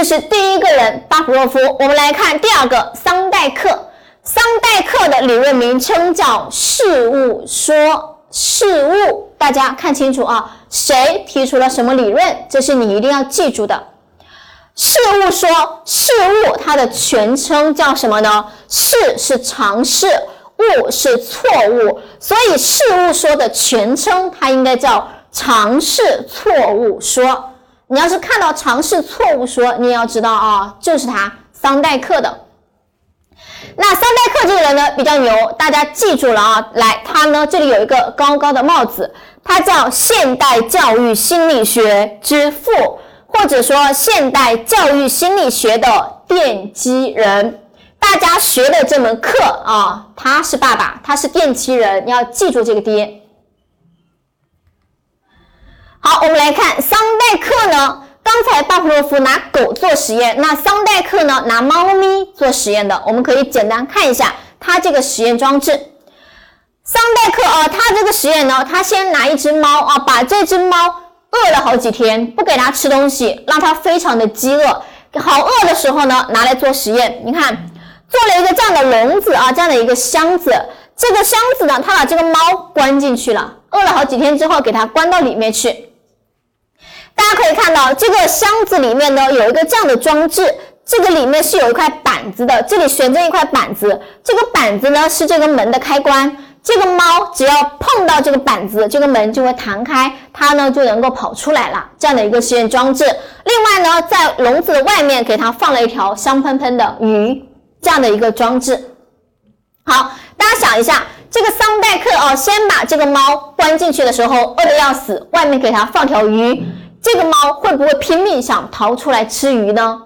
这是第一个人巴甫洛夫。我们来看第二个桑代克。桑代克的理论名称叫事物说。事物，大家看清楚啊，谁提出了什么理论？这是你一定要记住的。事物说，事物它的全称叫什么呢？事是常试，物是错误，所以事物说的全称它应该叫尝试错误说。你要是看到尝试错误说，你也要知道啊，就是他桑代克的。那桑代克这个人呢比较牛，大家记住了啊！来，他呢这里有一个高高的帽子，他叫现代教育心理学之父，或者说现代教育心理学的奠基人。大家学的这门课啊，他是爸爸，他是奠基人，你要记住这个爹。好，我们来看桑代克呢。刚才巴甫洛夫拿狗做实验，那桑代克呢拿猫咪做实验的，我们可以简单看一下他这个实验装置。桑代克啊，他这个实验呢，他先拿一只猫啊，把这只猫饿了好几天，不给它吃东西，让它非常的饥饿，好饿的时候呢，拿来做实验。你看，做了一个这样的笼子啊，这样的一个箱子，这个箱子呢，他把这个猫关进去了，饿了好几天之后，给它关到里面去。大家可以看到，这个箱子里面呢有一个这样的装置，这个里面是有一块板子的，这里悬着一块板子，这个板子呢是这个门的开关，这个猫只要碰到这个板子，这个门就会弹开，它呢就能够跑出来了。这样的一个实验装置。另外呢，在笼子的外面给它放了一条香喷喷的鱼，这样的一个装置。好，大家想一下，这个桑代克哦，先把这个猫关进去的时候饿得要死，外面给它放条鱼。这个猫会不会拼命想逃出来吃鱼呢？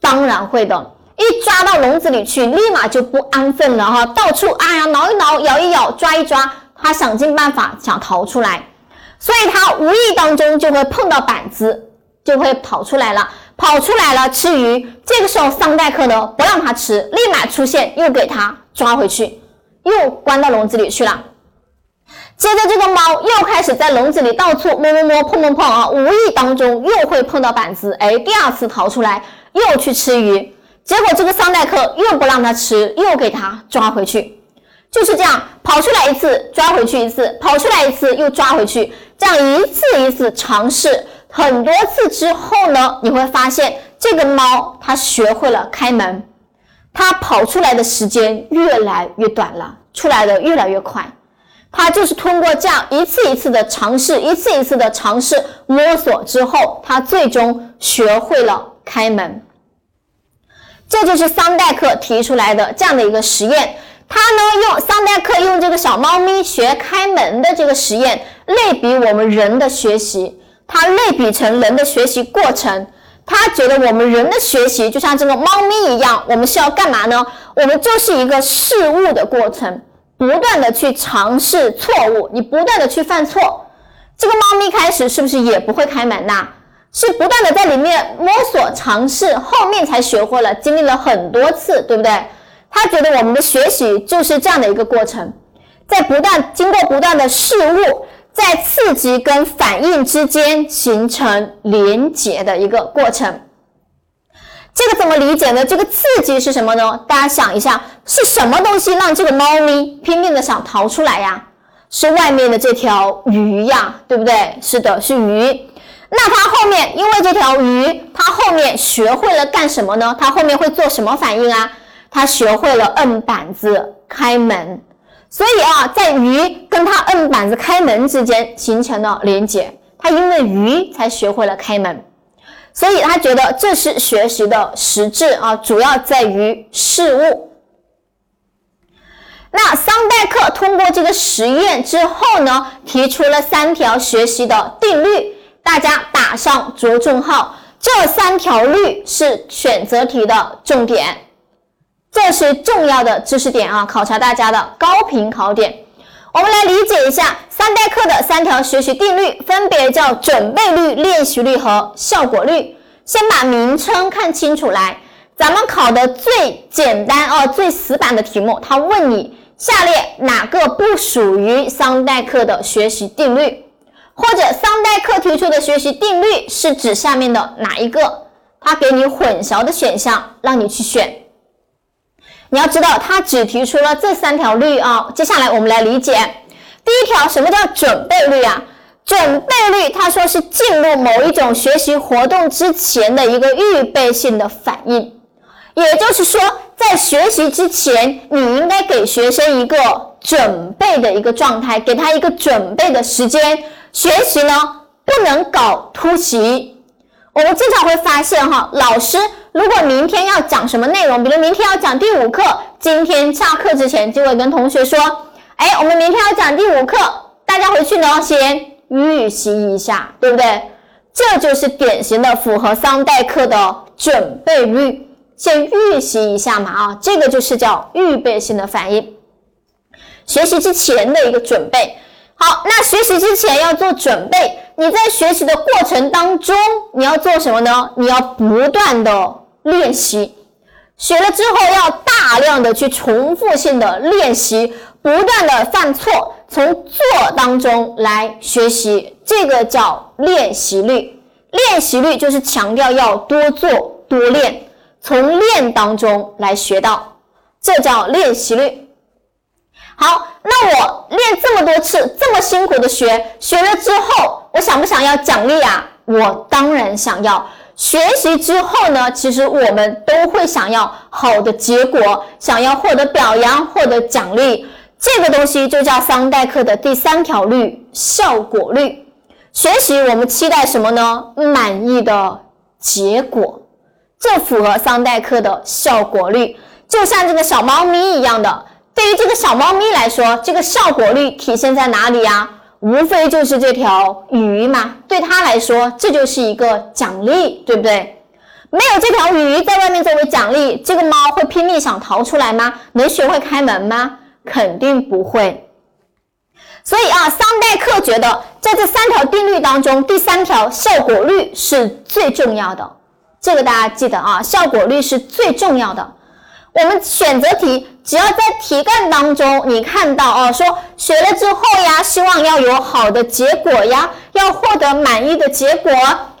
当然会的，一抓到笼子里去，立马就不安分了哈，到处哎呀挠一挠，咬一咬，抓一抓，它想尽办法想逃出来，所以它无意当中就会碰到板子，就会跑出来了，跑出来了吃鱼。这个时候桑代克呢不让它吃，立马出现又给它抓回去，又关到笼子里去了。接着，这个猫又开始在笼子里到处摸摸摸、碰碰碰啊，无意当中又会碰到板子，哎，第二次逃出来又去吃鱼，结果这个桑代克又不让它吃，又给它抓回去，就是这样跑出来一次，抓回去一次，跑出来一次又抓回去，这样一次一次尝试很多次之后呢，你会发现这个猫它学会了开门，它跑出来的时间越来越短了，出来的越来越快。他就是通过这样一次一次的尝试，一次一次的尝试摸索之后，他最终学会了开门。这就是桑代克提出来的这样的一个实验。他呢用桑代克用这个小猫咪学开门的这个实验类比我们人的学习，他类比成人的学习过程。他觉得我们人的学习就像这个猫咪一样，我们是要干嘛呢？我们就是一个事物的过程。不断的去尝试错误，你不断的去犯错，这个猫咪开始是不是也不会开门呐？是不断的在里面摸索尝试，后面才学会了，经历了很多次，对不对？他觉得我们的学习就是这样的一个过程，在不断经过不断的事物，在刺激跟反应之间形成连结的一个过程。这个怎么理解呢？这个刺激是什么呢？大家想一下，是什么东西让这个猫咪拼命的想逃出来呀？是外面的这条鱼呀，对不对？是的，是鱼。那它后面因为这条鱼，它后面学会了干什么呢？它后面会做什么反应啊？它学会了摁板子开门。所以啊，在鱼跟它摁板子开门之间形成了连接，它因为鱼才学会了开门。所以他觉得这是学习的实质啊，主要在于事物。那桑代克通过这个实验之后呢，提出了三条学习的定律，大家打上着重号。这三条律是选择题的重点，这是重要的知识点啊，考察大家的高频考点。我们来理解一下三代课的三条学习定律，分别叫准备率、练习率和效果率。先把名称看清楚来。咱们考的最简单哦、最死板的题目，他问你下列哪个不属于桑代克的学习定律，或者桑代克提出的学习定律是指下面的哪一个？他给你混淆的选项，让你去选。你要知道，他只提出了这三条律啊。接下来我们来理解第一条，什么叫准备律啊？准备律，他说是进入某一种学习活动之前的一个预备性的反应。也就是说，在学习之前，你应该给学生一个准备的一个状态，给他一个准备的时间。学习呢，不能搞突袭。我们经常会发现，哈，老师如果明天要讲什么内容，比如明天要讲第五课，今天下课之前就会跟同学说，哎，我们明天要讲第五课，大家回去呢先预习一下，对不对？这就是典型的符合桑代课的准备律。先预习一下嘛，啊，这个就是叫预备性的反应，学习之前的一个准备。好，那学习之前要做准备，你在学习的过程当中，你要做什么呢？你要不断的练习，学了之后要大量的去重复性的练习，不断的犯错，从做当中来学习，这个叫练习率。练习率就是强调要多做多练。从练当中来学到，这叫练习率。好，那我练这么多次，这么辛苦的学，学了之后，我想不想要奖励啊？我当然想要。学习之后呢，其实我们都会想要好的结果，想要获得表扬，获得奖励。这个东西就叫桑代克的第三条律——效果律。学习我们期待什么呢？满意的结果。这符合桑代克的效果率，就像这个小猫咪一样的。对于这个小猫咪来说，这个效果率体现在哪里呀？无非就是这条鱼嘛。对它来说，这就是一个奖励，对不对？没有这条鱼在外面作为奖励，这个猫会拼命想逃出来吗？能学会开门吗？肯定不会。所以啊，桑代克觉得，在这三条定律当中，第三条效果率是最重要的。这个大家记得啊，效果率是最重要的。我们选择题只要在题干当中，你看到哦，说学了之后呀，希望要有好的结果呀，要获得满意的结果，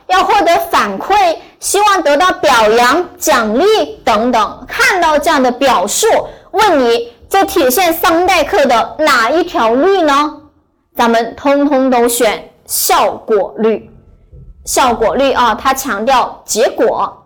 要获得反馈，希望得到表扬、奖励等等。看到这样的表述，问你这体现桑代克的哪一条律呢？咱们通通都选效果律。效果律啊，它强调结果。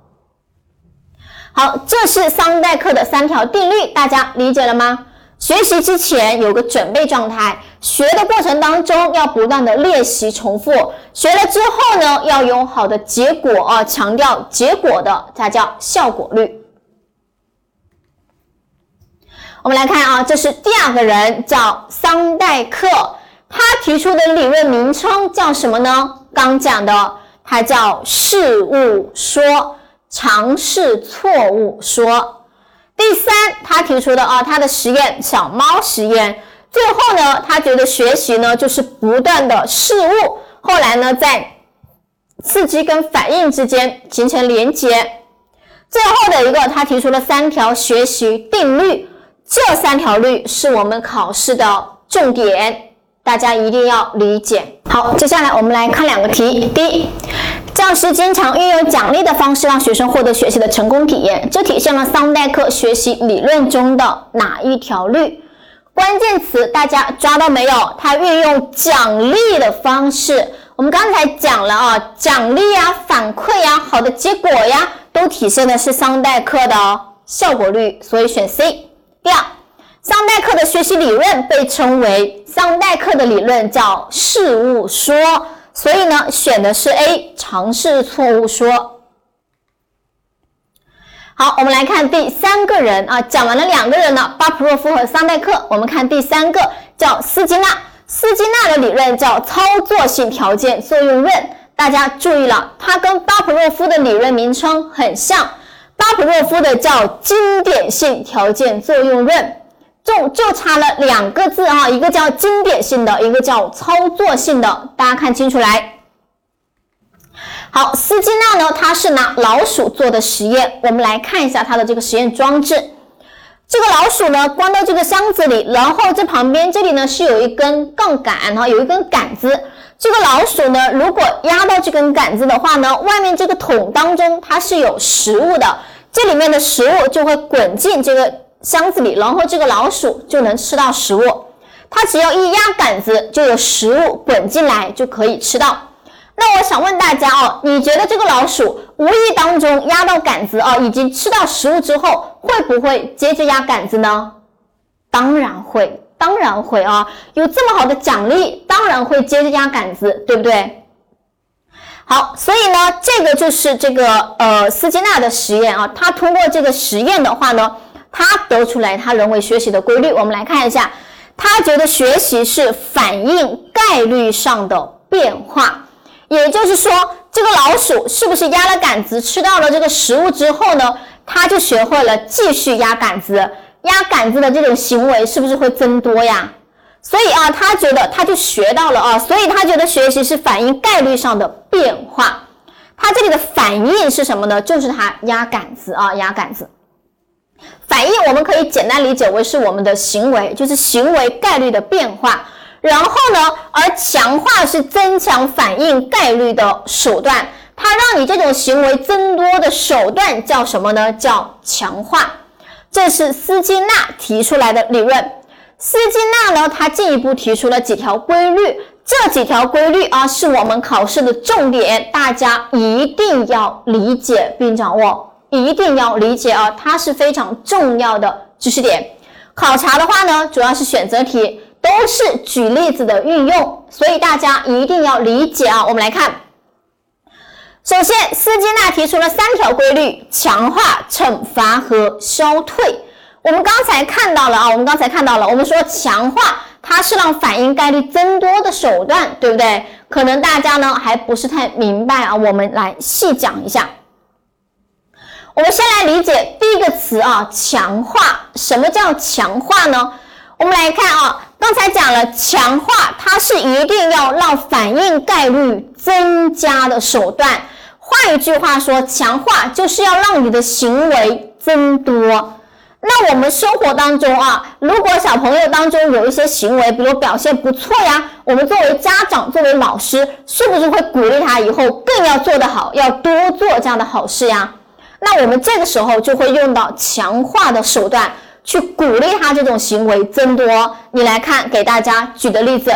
好，这是桑代克的三条定律，大家理解了吗？学习之前有个准备状态，学的过程当中要不断的练习重复，学了之后呢，要有好的结果啊，强调结果的才叫效果率。我们来看啊，这是第二个人叫桑代克，他提出的理论名称叫什么呢？刚讲的。他叫事物说，尝试错误说。第三，他提出的啊，他的实验小猫实验。最后呢，他觉得学习呢就是不断的事物，后来呢在刺激跟反应之间形成连接。最后的一个，他提出了三条学习定律，这三条律是我们考试的重点，大家一定要理解。好，接下来我们来看两个题。第一。教师经常运用奖励的方式让学生获得学习的成功体验，这体现了桑代克学习理论中的哪一条律？关键词大家抓到没有？他运用奖励的方式，我们刚才讲了啊，奖励呀、反馈呀、好的结果呀，都体现的是桑代克的效果律，所以选 C。第二，桑代克的学习理论被称为桑代克的理论叫事物说。所以呢，选的是 A，尝试错误说。好，我们来看第三个人啊，讲完了两个人呢，巴甫洛夫和桑代克。我们看第三个，叫斯金纳。斯金纳的理论叫操作性条件作用论。大家注意了，它跟巴甫洛夫的理论名称很像。巴甫洛夫的叫经典性条件作用论。就就差了两个字啊，一个叫经典性的，一个叫操作性的，大家看清楚来。好，斯金纳呢，他是拿老鼠做的实验，我们来看一下他的这个实验装置。这个老鼠呢，关到这个箱子里，然后这旁边这里呢是有一根杠杆，然后有一根杆子，这个老鼠呢，如果压到这根杆子的话呢，外面这个桶当中它是有食物的，这里面的食物就会滚进这个箱子里，然后这个老鼠就能吃到食物。它只要一压杆子，就有食物滚进来，就可以吃到。那我想问大家哦，你觉得这个老鼠无意当中压到杆子啊，已经吃到食物之后，会不会接着压杆子呢？当然会，当然会啊！有这么好的奖励，当然会接着压杆子，对不对？好，所以呢，这个就是这个呃斯金纳的实验啊，他通过这个实验的话呢，他得出来他认为学习的规律。我们来看一下，他觉得学习是反映概率上的变化。也就是说，这个老鼠是不是压了杆子吃到了这个食物之后呢？他就学会了继续压杆子，压杆子的这种行为是不是会增多呀？所以啊，他觉得他就学到了啊，所以他觉得学习是反映概率上的变化。他这里的反应是什么呢？就是他压杆子啊，压杆子。反应我们可以简单理解为是我们的行为，就是行为概率的变化。然后呢？而强化是增强反应概率的手段，它让你这种行为增多的手段叫什么呢？叫强化。这是斯金纳提出来的理论。斯金纳呢，他进一步提出了几条规律，这几条规律啊，是我们考试的重点，大家一定要理解并掌握，一定要理解啊，它是非常重要的知识点。考察的话呢，主要是选择题。都是举例子的运用，所以大家一定要理解啊。我们来看，首先，斯金纳提出了三条规律：强化、惩罚和消退。我们刚才看到了啊，我们刚才看到了，我们说强化它是让反应概率增多的手段，对不对？可能大家呢还不是太明白啊，我们来细讲一下。我们先来理解第一个词啊，强化。什么叫强化呢？我们来看啊。刚才讲了强化，它是一定要让反应概率增加的手段。换一句话说，强化就是要让你的行为增多。那我们生活当中啊，如果小朋友当中有一些行为，比如表现不错呀，我们作为家长、作为老师，是不是会鼓励他以后更要做得好，要多做这样的好事呀？那我们这个时候就会用到强化的手段。去鼓励他这种行为增多。你来看，给大家举的例子，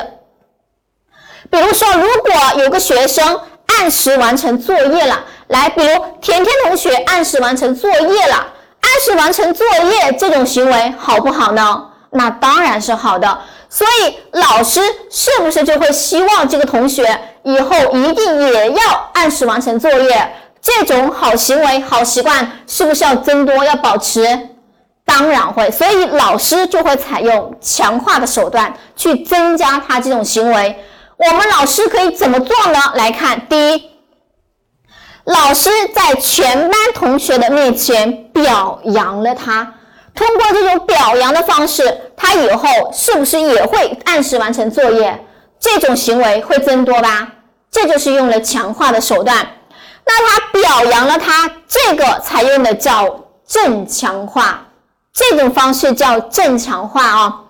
比如说，如果有个学生按时完成作业了，来，比如甜甜同学按时完成作业了，按时完成作业这种行为好不好呢？那当然是好的。所以老师是不是就会希望这个同学以后一定也要按时完成作业？这种好行为、好习惯是不是要增多、要保持？当然会，所以老师就会采用强化的手段去增加他这种行为。我们老师可以怎么做呢？来看，第一，老师在全班同学的面前表扬了他，通过这种表扬的方式，他以后是不是也会按时完成作业？这种行为会增多吧？这就是用了强化的手段。那他表扬了他，这个采用的叫正强化。这种方式叫正强化啊？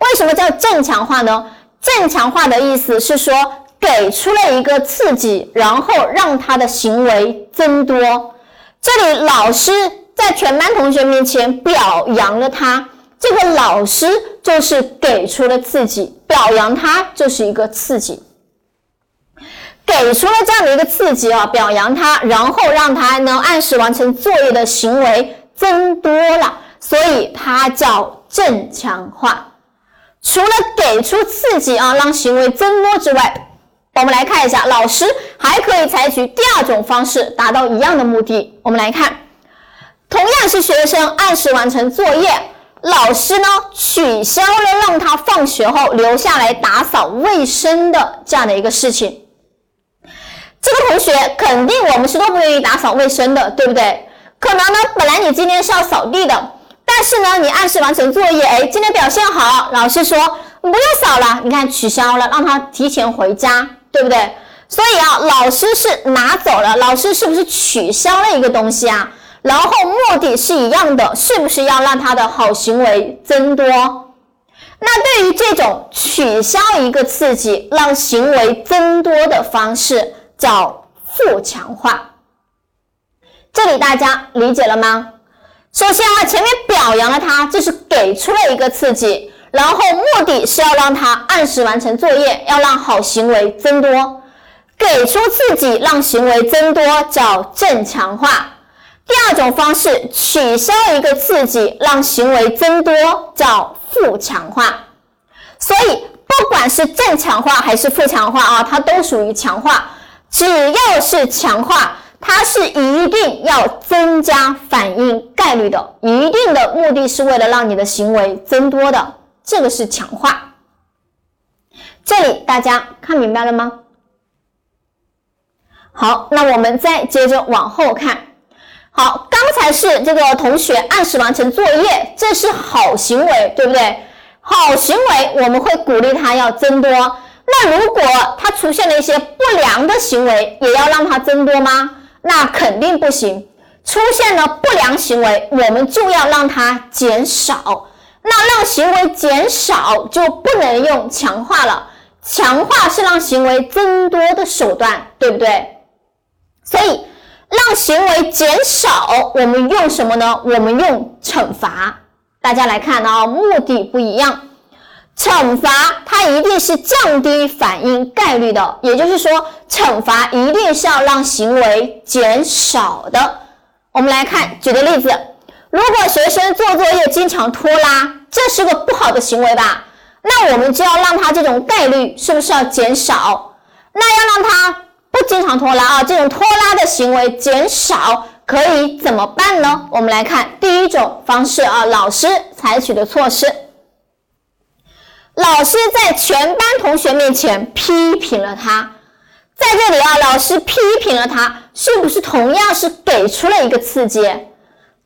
为什么叫正强化呢？正强化的意思是说，给出了一个刺激，然后让他的行为增多。这里老师在全班同学面前表扬了他，这个老师就是给出了刺激，表扬他就是一个刺激，给出了这样的一个刺激啊，表扬他，然后让他能按时完成作业的行为增多了。所以它叫正强化。除了给出刺激啊，让行为增多之外，我们来看一下，老师还可以采取第二种方式达到一样的目的。我们来看，同样是学生按时完成作业，老师呢取消了让他放学后留下来打扫卫生的这样的一个事情。这个同学肯定我们是都不愿意打扫卫生的，对不对？可能呢，本来你今天是要扫地的。但是呢，你按时完成作业，哎，今天表现好，老师说不用扫了，你看取消了，让他提前回家，对不对？所以啊，老师是拿走了，老师是不是取消了一个东西啊？然后目的是一样的，是不是要让他的好行为增多？那对于这种取消一个刺激，让行为增多的方式，叫负强化。这里大家理解了吗？首先啊，前面表扬了他，这是给出了一个刺激，然后目的是要让他按时完成作业，要让好行为增多。给出刺激让行为增多叫正强化。第二种方式，取消一个刺激让行为增多叫负强化。所以不管是正强化还是负强化啊，它都属于强化。只要是强化。它是一定要增加反应概率的，一定的目的是为了让你的行为增多的，这个是强化。这里大家看明白了吗？好，那我们再接着往后看。好，刚才是这个同学按时完成作业，这是好行为，对不对？好行为我们会鼓励他要增多。那如果他出现了一些不良的行为，也要让他增多吗？那肯定不行，出现了不良行为，我们就要让它减少。那让行为减少就不能用强化了，强化是让行为增多的手段，对不对？所以让行为减少，我们用什么呢？我们用惩罚。大家来看啊，目的不一样。惩罚它一定是降低反应概率的，也就是说，惩罚一定是要让行为减少的。我们来看，举个例子，如果学生做作业经常拖拉，这是个不好的行为吧？那我们就要让他这种概率是不是要减少？那要让他不经常拖拉啊，这种拖拉的行为减少，可以怎么办呢？我们来看第一种方式啊，老师采取的措施。老师在全班同学面前批评了他，在这里啊，老师批评了他，是不是同样是给出了一个刺激？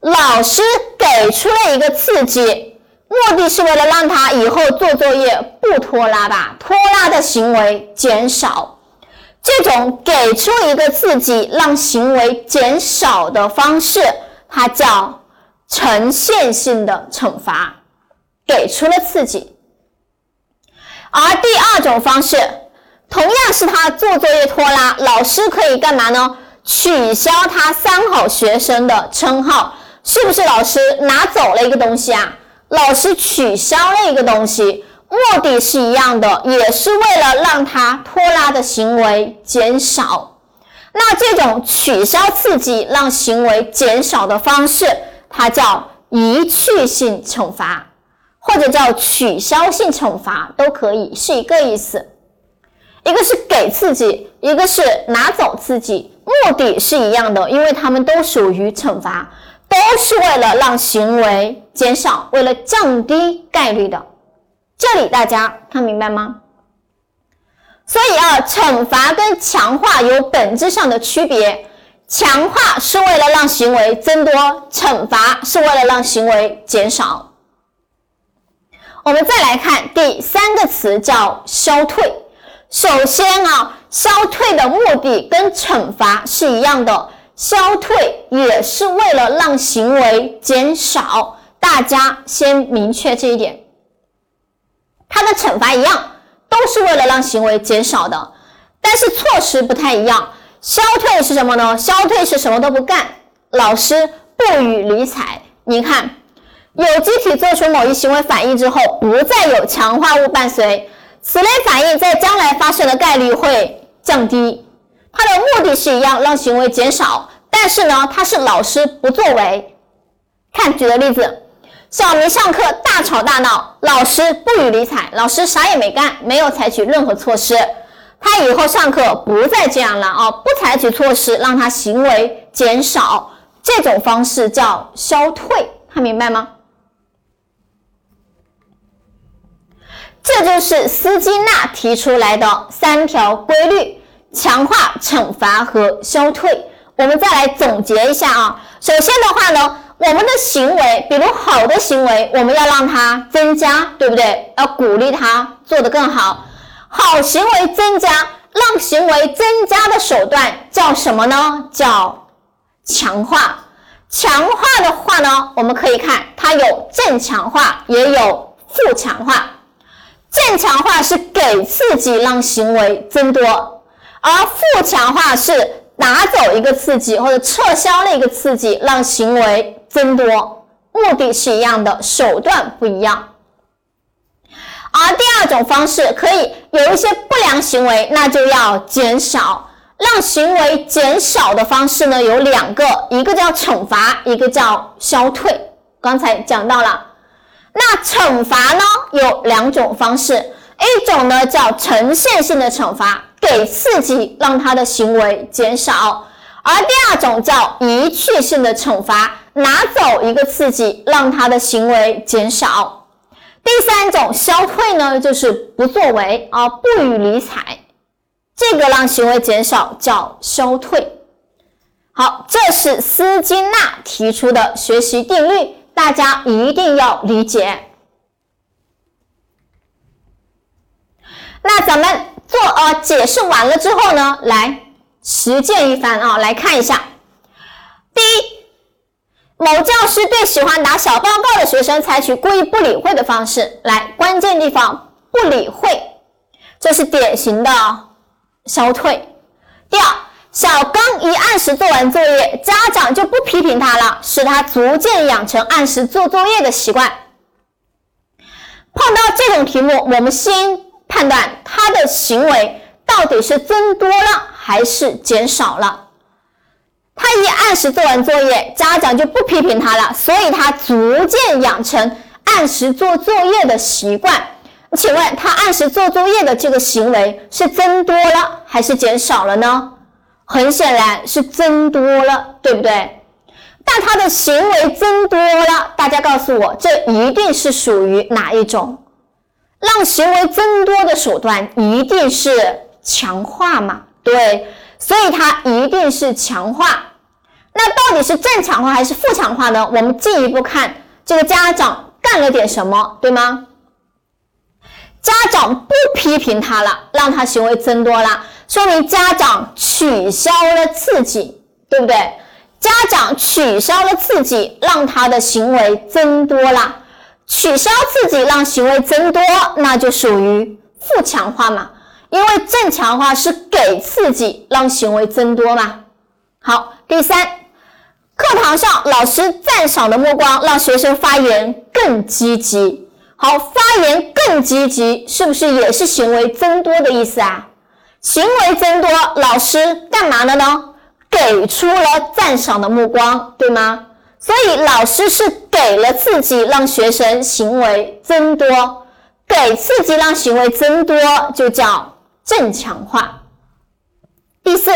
老师给出了一个刺激，目的是为了让他以后做作业不拖拉吧，拖拉的行为减少。这种给出一个刺激让行为减少的方式，它叫呈现性的惩罚，给出了刺激。而第二种方式，同样是他做作业拖拉，老师可以干嘛呢？取消他三好学生的称号，是不是老师拿走了一个东西啊？老师取消了一个东西，目的是一样的，也是为了让他拖拉的行为减少。那这种取消刺激让行为减少的方式，它叫一去性惩罚。或者叫取消性惩罚都可以，是一个意思。一个是给刺激，一个是拿走刺激，目的是一样的，因为它们都属于惩罚，都是为了让行为减少，为了降低概率的。这里大家看明白吗？所以啊，惩罚跟强化有本质上的区别，强化是为了让行为增多，惩罚是为了让行为减少。我们再来看第三个词，叫消退。首先啊，消退的目的跟惩罚是一样的，消退也是为了让行为减少。大家先明确这一点。它的惩罚一样，都是为了让行为减少的，但是措施不太一样。消退是什么呢？消退是什么都不干，老师不予理睬。你看。有机体做出某一行为反应之后，不再有强化物伴随，此类反应在将来发生的概率会降低。它的目的是一样，让行为减少，但是呢，它是老师不作为。看，举个例子，小明上课大吵大闹，老师不予理睬，老师啥也没干，没有采取任何措施。他以后上课不再这样了啊，不采取措施让他行为减少，这种方式叫消退，看明白吗？这就是斯金纳提出来的三条规律：强化、惩罚和消退。我们再来总结一下啊。首先的话呢，我们的行为，比如好的行为，我们要让它增加，对不对？要鼓励它做得更好。好行为增加，让行为增加的手段叫什么呢？叫强化。强化的话呢，我们可以看它有正强化，也有负强化。正强化是给刺激让行为增多，而负强化是拿走一个刺激或者撤销了一个刺激让行为增多，目的是一样的，手段不一样。而第二种方式可以有一些不良行为，那就要减少。让行为减少的方式呢有两个，一个叫惩罚，一个叫消退。刚才讲到了，那惩罚呢有两种方式，一种呢叫呈现性的惩罚，给刺激让他的行为减少；而第二种叫一去性的惩罚，拿走一个刺激让他的行为减少。第三种消退呢，就是不作为啊，不予理睬，这个让行为减少叫消退。好，这是斯金纳提出的学习定律，大家一定要理解。那咱们做呃解释完了之后呢，来实践一番啊，来看一下。第一。某教师对喜欢打小报告的学生采取故意不理会的方式，来关键地方不理会，这是典型的消退。第二，小刚一按时做完作业，家长就不批评他了，使他逐渐养成按时做作业的习惯。碰到这种题目，我们先判断他的行为到底是增多了还是减少了。他一按时做完作业，家长就不批评他了，所以他逐渐养成按时做作业的习惯。请问他按时做作业的这个行为是增多了还是减少了呢？很显然是增多了，对不对？但他的行为增多了，大家告诉我，这一定是属于哪一种？让行为增多的手段一定是强化嘛？对，所以它一定是强化。那到底是正强化还是负强化呢？我们进一步看这个家长干了点什么，对吗？家长不批评他了，让他行为增多了，说明家长取消了刺激，对不对？家长取消了刺激，让他的行为增多了。取消刺激让行为增多，那就属于负强化嘛？因为正强化是给刺激让行为增多嘛。好，第三。课堂上，老师赞赏的目光让学生发言更积极。好，发言更积极，是不是也是行为增多的意思啊？行为增多，老师干嘛了呢？给出了赞赏的目光，对吗？所以老师是给了刺激，让学生行为增多。给刺激让行为增多，就叫正强化。第四。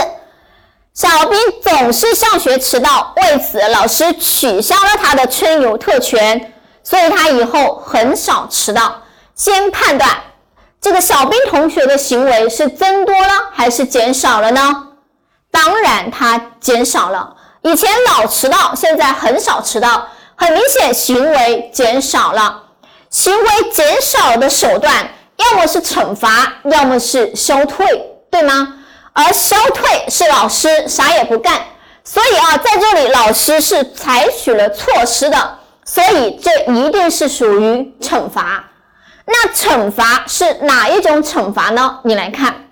小兵总是上学迟到，为此老师取消了他的春游特权，所以他以后很少迟到。先判断这个小兵同学的行为是增多了还是减少了呢？当然，他减少了。以前老迟到，现在很少迟到，很明显行为减少了。行为减少的手段，要么是惩罚，要么是消退，对吗？而消退是老师啥也不干，所以啊，在这里老师是采取了措施的，所以这一定是属于惩罚。那惩罚是哪一种惩罚呢？你来看，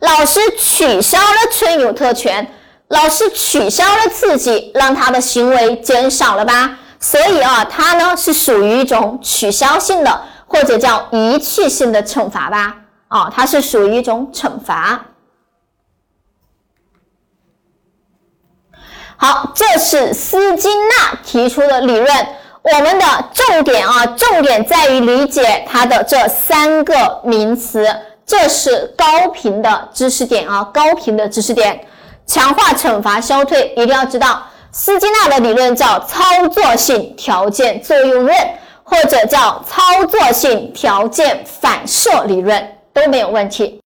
老师取消了春游特权，老师取消了刺激，让他的行为减少了吧？所以啊，它呢是属于一种取消性的或者叫一去性的惩罚吧。啊，它是属于一种惩罚。好，这是斯金纳提出的理论。我们的重点啊，重点在于理解它的这三个名词。这是高频的知识点啊，高频的知识点。强化、惩罚、消退，一定要知道。斯金纳的理论叫操作性条件作用论，或者叫操作性条件反射理论。都没有问题。